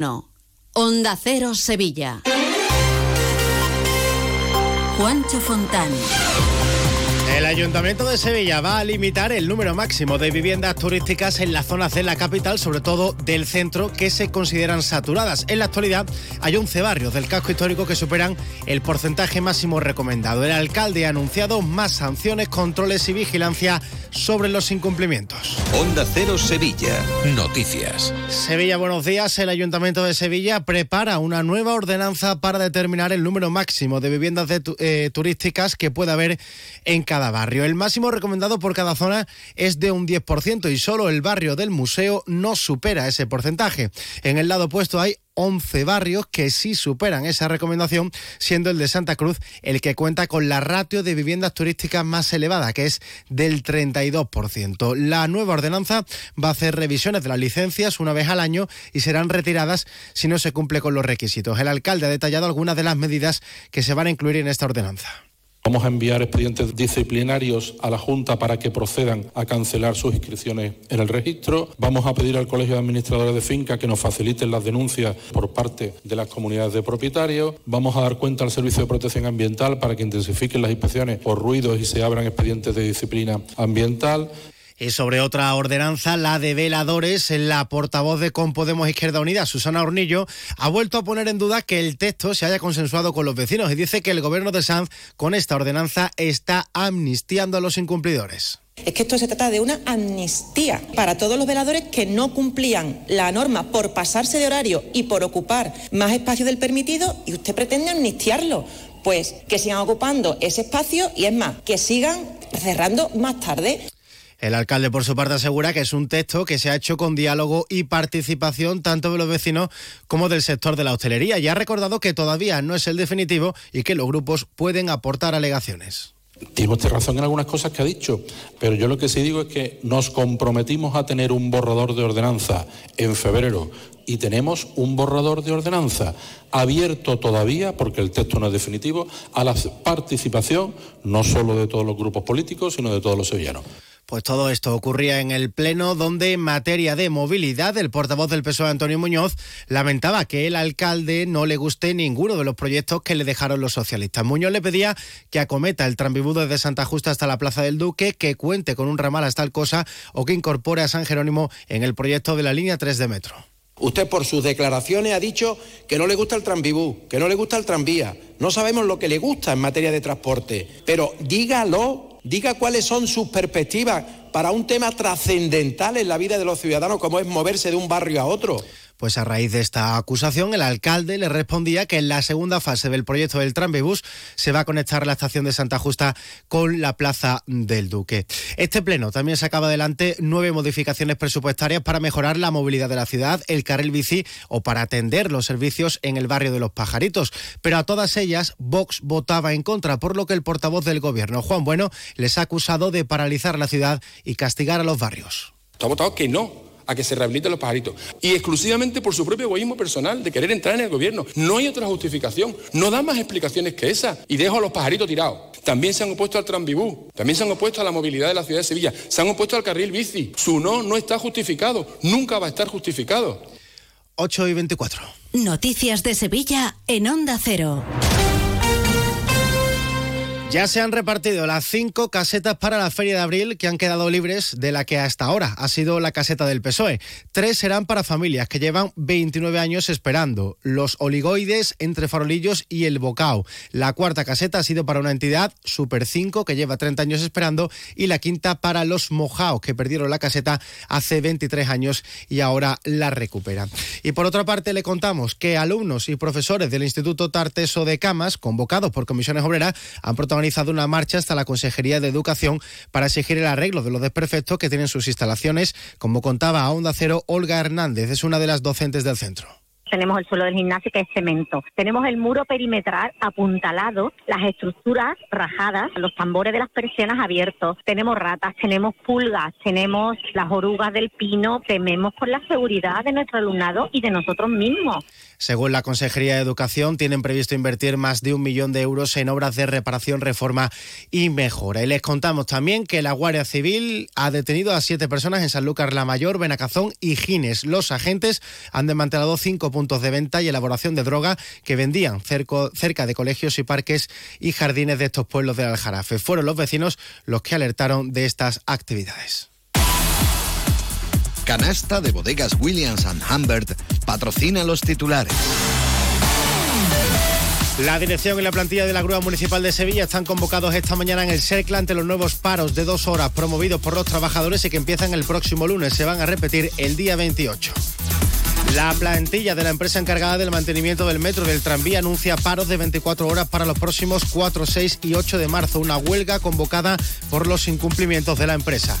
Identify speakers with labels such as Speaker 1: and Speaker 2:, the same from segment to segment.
Speaker 1: No. Onda Cero Sevilla. Juancho Fontán.
Speaker 2: El Ayuntamiento de Sevilla va a limitar el número máximo de viviendas turísticas en las zonas de la capital, sobre todo del centro, que se consideran saturadas. En la actualidad hay 11 barrios del casco histórico que superan el porcentaje máximo recomendado. El alcalde ha anunciado más sanciones, controles y vigilancia sobre los incumplimientos.
Speaker 3: Onda Cero Sevilla. Noticias.
Speaker 2: Sevilla, buenos días. El Ayuntamiento de Sevilla prepara una nueva ordenanza para determinar el número máximo de viviendas eh, turísticas que pueda haber en cada barrio. El máximo recomendado por cada zona es de un 10% y solo el barrio del museo no supera ese porcentaje. En el lado opuesto hay 11 barrios que sí superan esa recomendación, siendo el de Santa Cruz el que cuenta con la ratio de viviendas turísticas más elevada, que es del 32%. La nueva ordenanza va a hacer revisiones de las licencias una vez al año y serán retiradas si no se cumple con los requisitos. El alcalde ha detallado algunas de las medidas que se van a incluir en esta ordenanza.
Speaker 4: Vamos a enviar expedientes disciplinarios a la Junta para que procedan a cancelar sus inscripciones en el registro. Vamos a pedir al Colegio de Administradores de Finca que nos faciliten las denuncias por parte de las comunidades de propietarios. Vamos a dar cuenta al Servicio de Protección Ambiental para que intensifiquen las inspecciones por ruidos y se abran expedientes de disciplina ambiental.
Speaker 2: Y sobre otra ordenanza, la de veladores, la portavoz de Compodemos Izquierda Unida, Susana Hornillo, ha vuelto a poner en duda que el texto se haya consensuado con los vecinos y dice que el gobierno de Sanz con esta ordenanza está amnistiando a los incumplidores.
Speaker 5: Es que esto se trata de una amnistía para todos los veladores que no cumplían la norma por pasarse de horario y por ocupar más espacio del permitido y usted pretende amnistiarlo. Pues que sigan ocupando ese espacio y es más, que sigan cerrando más tarde.
Speaker 2: El alcalde, por su parte, asegura que es un texto que se ha hecho con diálogo y participación tanto de los vecinos como del sector de la hostelería y ha recordado que todavía no es el definitivo y que los grupos pueden aportar alegaciones.
Speaker 4: Tiene usted razón en algunas cosas que ha dicho, pero yo lo que sí digo es que nos comprometimos a tener un borrador de ordenanza en febrero y tenemos un borrador de ordenanza abierto todavía, porque el texto no es definitivo, a la participación no solo de todos los grupos políticos, sino de todos los sevillanos.
Speaker 2: Pues todo esto ocurría en el Pleno, donde en materia de movilidad, el portavoz del PSOE, Antonio Muñoz, lamentaba que el alcalde no le guste ninguno de los proyectos que le dejaron los socialistas. Muñoz le pedía que acometa el tranvibú desde Santa Justa hasta la Plaza del Duque, que cuente con un ramal hasta el Cosa o que incorpore a San Jerónimo en el proyecto de la línea 3 de metro.
Speaker 6: Usted por sus declaraciones ha dicho que no le gusta el tranvibú, que no le gusta el tranvía. No sabemos lo que le gusta en materia de transporte, pero dígalo diga cuáles son sus perspectivas para un tema trascendental en la vida de los ciudadanos como es moverse de un barrio a otro.
Speaker 2: Pues a raíz de esta acusación, el alcalde le respondía que en la segunda fase del proyecto del Trambebus se va a conectar la estación de Santa Justa con la Plaza del Duque. Este pleno también sacaba adelante nueve modificaciones presupuestarias para mejorar la movilidad de la ciudad, el carril bici o para atender los servicios en el barrio de los Pajaritos. Pero a todas ellas, Vox votaba en contra, por lo que el portavoz del gobierno, Juan Bueno, les ha acusado de paralizar la ciudad y castigar a los barrios.
Speaker 7: Votado que no a que se rehabiliten los pajaritos. Y exclusivamente por su propio egoísmo personal de querer entrar en el gobierno. No hay otra justificación. No da más explicaciones que esa. Y dejo a los pajaritos tirados. También se han opuesto al tranvibú. También se han opuesto a la movilidad de la ciudad de Sevilla. Se han opuesto al carril bici. Su no no está justificado. Nunca va a estar justificado.
Speaker 2: 8 y 24.
Speaker 1: Noticias de Sevilla en Onda Cero.
Speaker 2: Ya se han repartido las cinco casetas para la Feria de Abril que han quedado libres de la que hasta ahora ha sido la caseta del PSOE. Tres serán para familias que llevan 29 años esperando. Los oligoides entre farolillos y el bocao. La cuarta caseta ha sido para una entidad, Super 5, que lleva 30 años esperando. Y la quinta para los mojaos, que perdieron la caseta hace 23 años y ahora la recuperan. Y por otra parte le contamos que alumnos y profesores del Instituto Tarteso de Camas, convocados por comisiones obreras, han protagonizado organizado una marcha hasta la Consejería de Educación para exigir el arreglo de los desperfectos que tienen sus instalaciones, como contaba a Onda Cero Olga Hernández, es una de las docentes del centro
Speaker 8: tenemos el suelo del gimnasio que es cemento. Tenemos el muro perimetral apuntalado, las estructuras rajadas, los tambores de las persianas abiertos. Tenemos ratas, tenemos pulgas, tenemos las orugas del pino. Tememos por la seguridad de nuestro alumnado y de nosotros mismos.
Speaker 2: Según la Consejería de Educación, tienen previsto invertir más de un millón de euros en obras de reparación, reforma y mejora. Y les contamos también que la Guardia Civil ha detenido a siete personas en San Lucas la Mayor, Benacazón y Gines. Los agentes han desmantelado cinco puntos puntos de venta y elaboración de droga que vendían cerca de colegios y parques y jardines de estos pueblos del Aljarafe. Fueron los vecinos los que alertaron de estas actividades.
Speaker 9: Canasta de bodegas Williams ⁇ Humbert patrocina los titulares.
Speaker 2: La dirección y la plantilla de la Grúa Municipal de Sevilla están convocados esta mañana en el CERCLA ante los nuevos paros de dos horas promovidos por los trabajadores y que empiezan el próximo lunes. Se van a repetir el día 28. La plantilla de la empresa encargada del mantenimiento del metro del tranvía anuncia paros de 24 horas para los próximos 4, 6 y 8 de marzo, una huelga convocada por los incumplimientos de la empresa.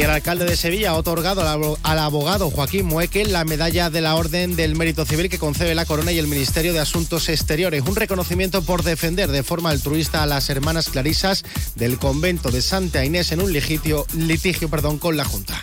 Speaker 2: Y el alcalde de Sevilla ha otorgado al abogado Joaquín Muekel la medalla de la Orden del Mérito Civil que concede la Corona y el Ministerio de Asuntos Exteriores. Un reconocimiento por defender de forma altruista a las hermanas clarisas del convento de Santa Inés en un litigio, litigio perdón, con la Junta.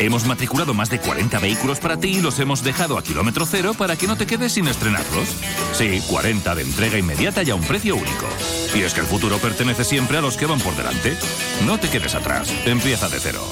Speaker 10: Hemos matriculado más de 40 vehículos para ti y los hemos dejado a kilómetro cero para que no te quedes sin estrenarlos. Sí, 40 de entrega inmediata y a un precio único. Y es que el futuro pertenece siempre a los que van por delante. No te quedes atrás. Empieza de cero.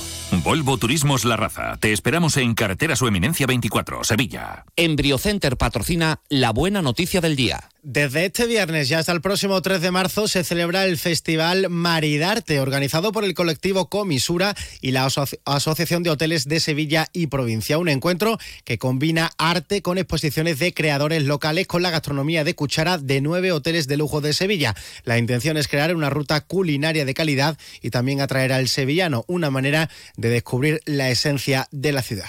Speaker 10: Volvo Turismos La Raza. Te esperamos en Carretera Su Eminencia 24, Sevilla.
Speaker 11: Embriocenter patrocina la buena noticia del día.
Speaker 2: Desde este viernes y hasta el próximo 3 de marzo se celebra el Festival Maridarte, organizado por el colectivo Comisura y la Asociación de Hoteles de Sevilla y Provincia. Un encuentro que combina arte con exposiciones de creadores locales con la gastronomía de cuchara de nueve hoteles de lujo de Sevilla. La intención es crear una ruta culinaria de calidad y también atraer al sevillano, una manera de descubrir la esencia de la ciudad.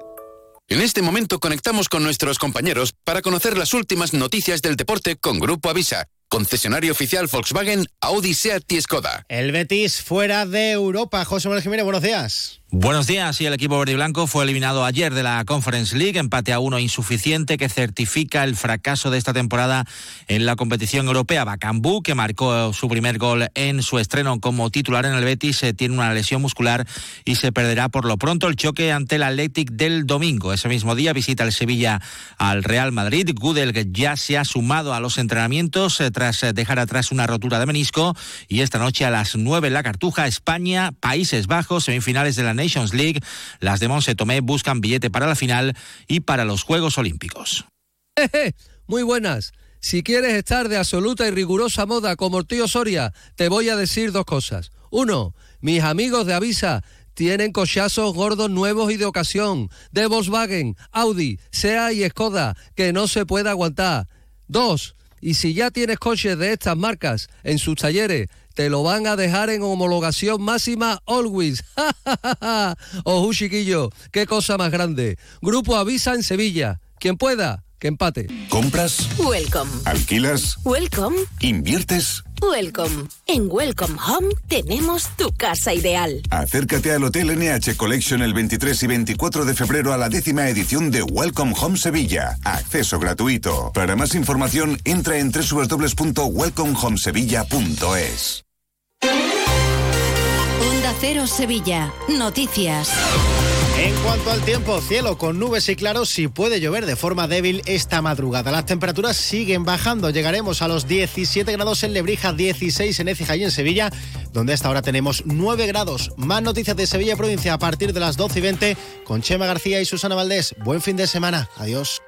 Speaker 12: En este momento conectamos con nuestros compañeros para conocer las últimas noticias del deporte con Grupo Avisa, concesionario oficial Volkswagen, Audi, Seat y Skoda.
Speaker 2: El Betis fuera de Europa. José Manuel buenos días.
Speaker 13: Buenos días. Y el equipo verde y blanco fue eliminado ayer de la Conference League, empate a uno insuficiente que certifica el fracaso de esta temporada en la competición europea. Bacambú, que marcó su primer gol en su estreno como titular en el Betis, eh, tiene una lesión muscular y se perderá por lo pronto el choque ante el Athletic del domingo. Ese mismo día visita el Sevilla al Real Madrid. Gudel ya se ha sumado a los entrenamientos eh, tras eh, dejar atrás una rotura de menisco y esta noche a las nueve en la Cartuja, España, Países Bajos, semifinales de la Nations League. Las de Monse Tomé buscan billete para la final y para los Juegos Olímpicos.
Speaker 14: Muy buenas. Si quieres estar de absoluta y rigurosa moda como el tío Soria, te voy a decir dos cosas. Uno, mis amigos de Avisa tienen cochazos gordos nuevos y de ocasión, de Volkswagen, Audi, SEA y Skoda, que no se puede aguantar. Dos, y si ya tienes coches de estas marcas en sus talleres, te lo van a dejar en homologación máxima always. Ojo, chiquillo, qué cosa más grande. Grupo Avisa en Sevilla. Quien pueda, que empate.
Speaker 15: ¿Compras?
Speaker 16: Welcome.
Speaker 15: ¿Alquilas?
Speaker 16: Welcome.
Speaker 15: ¿Inviertes?
Speaker 16: Welcome. En Welcome Home tenemos tu casa ideal.
Speaker 15: Acércate al Hotel NH Collection el 23 y 24 de febrero a la décima edición de Welcome Home Sevilla. Acceso gratuito. Para más información, entra en www.welcomehomesevilla.es.
Speaker 1: Cero Sevilla. Noticias.
Speaker 2: En cuanto al tiempo, cielo con nubes y claros, si puede llover de forma débil esta madrugada. Las temperaturas siguen bajando. Llegaremos a los 17 grados en Lebrija, 16 en Écija y en Sevilla, donde hasta ahora tenemos 9 grados. Más noticias de Sevilla provincia a partir de las 12 y 20 con Chema García y Susana Valdés. Buen fin de semana. Adiós.